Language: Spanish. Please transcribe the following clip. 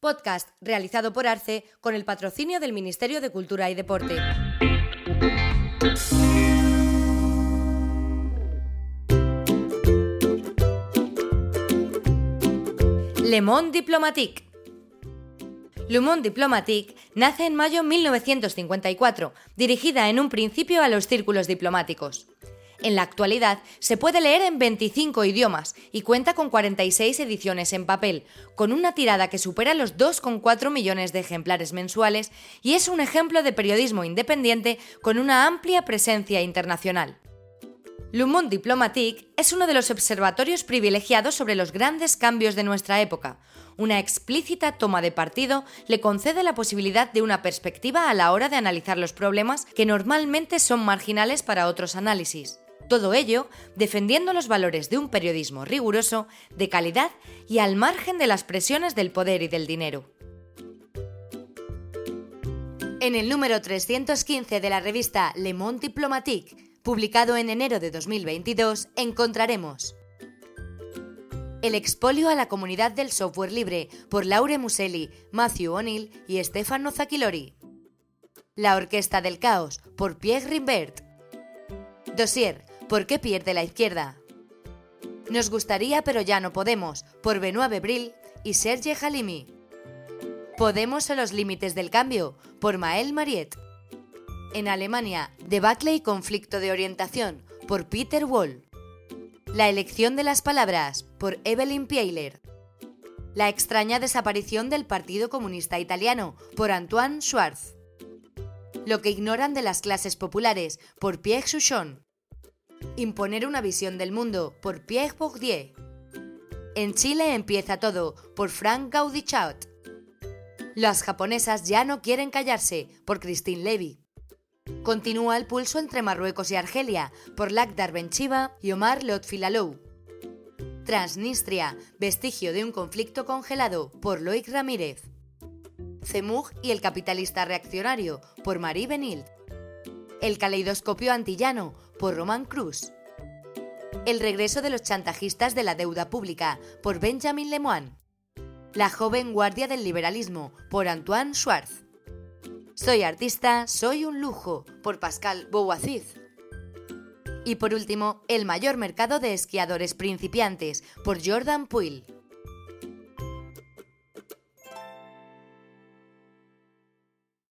Podcast realizado por Arce con el patrocinio del Ministerio de Cultura y Deporte. Le Monde Diplomatique. Le Monde Diplomatique nace en mayo de 1954, dirigida en un principio a los círculos diplomáticos. En la actualidad se puede leer en 25 idiomas y cuenta con 46 ediciones en papel, con una tirada que supera los 2,4 millones de ejemplares mensuales y es un ejemplo de periodismo independiente con una amplia presencia internacional. Le Monde Diplomatique es uno de los observatorios privilegiados sobre los grandes cambios de nuestra época. Una explícita toma de partido le concede la posibilidad de una perspectiva a la hora de analizar los problemas que normalmente son marginales para otros análisis. Todo ello defendiendo los valores de un periodismo riguroso, de calidad y al margen de las presiones del poder y del dinero. En el número 315 de la revista Le Monde Diplomatique, publicado en enero de 2022, encontraremos El expolio a la comunidad del software libre por Laure Muselli, Matthew O'Neill y Stefano Zacchilori. La Orquesta del Caos por Pierre Rimbert. Dossier ¿Por qué pierde la izquierda? Nos gustaría pero ya no podemos, por Benoît Bebril y Serge Halimi. Podemos a los límites del cambio, por Mael Mariet. En Alemania, debacle y conflicto de orientación, por Peter Wall. La elección de las palabras, por Evelyn Pieiler. La extraña desaparición del Partido Comunista Italiano, por Antoine Schwarz. Lo que ignoran de las clases populares, por Pierre Souchon. Imponer una visión del mundo por Pierre Bourdieu. En Chile empieza todo por Frank Gaudichaut. Las japonesas ya no quieren callarse por Christine Levy. Continúa el pulso entre Marruecos y Argelia por Lakdar Benchiva y Omar Lotfilalou. Transnistria, vestigio de un conflicto congelado por Loic Ramírez. Zemug y el capitalista reaccionario por Marie Benild. El caleidoscopio antillano por Román Cruz. El regreso de los chantajistas de la deuda pública por Benjamin Lemoine. La joven guardia del liberalismo por Antoine Schwartz. Soy artista, soy un lujo por Pascal Bouaziz. Y por último, el mayor mercado de esquiadores principiantes por Jordan Puil.